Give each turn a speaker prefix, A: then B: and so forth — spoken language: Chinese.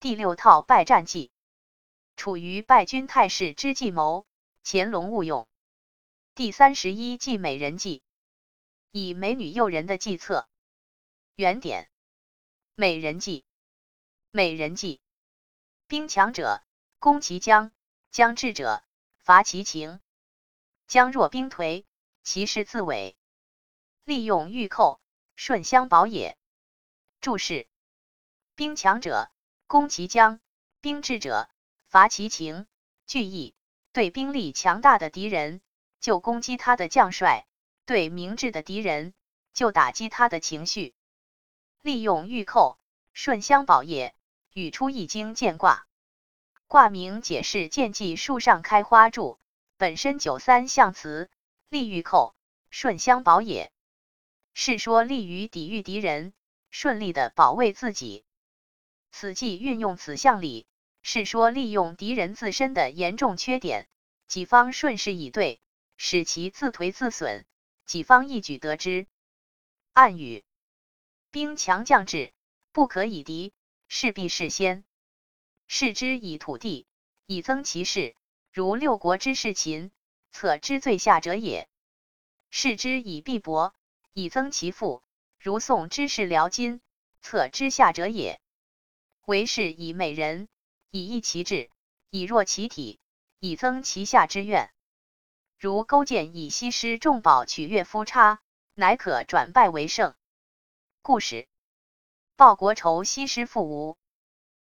A: 第六套败战计，处于败军态势之计谋，乾隆勿用。第三十一计美人计，以美女诱人的计策。原点：美人计。美人计，兵强者攻其将，将智者伐其情。将若兵颓，其势自萎。利用御寇，顺相保也。注释：兵强者。攻其将，兵智者伐其情。句意：对兵力强大的敌人，就攻击他的将帅；对明智的敌人，就打击他的情绪。利用玉寇，顺相保也。语出《易经》见卦，卦名解释见迹树上开花柱，本身九三象辞，利玉寇，顺相保也，是说利于抵御敌人，顺利的保卫自己。此计运用此象理，是说利用敌人自身的严重缺点，己方顺势以对，使其自颓自损，己方一举得之。暗语：兵强将至，不可以敌，势必事先。视之以土地，以增其势，如六国之士秦，策之最下者也；视之以必薄，以增其富，如宋之士辽金，策之下者也。为是以美人，以益其志，以弱其体，以增其下之怨。如勾践以西施重宝取悦夫差，乃可转败为胜。故事：报国仇，西施复吴。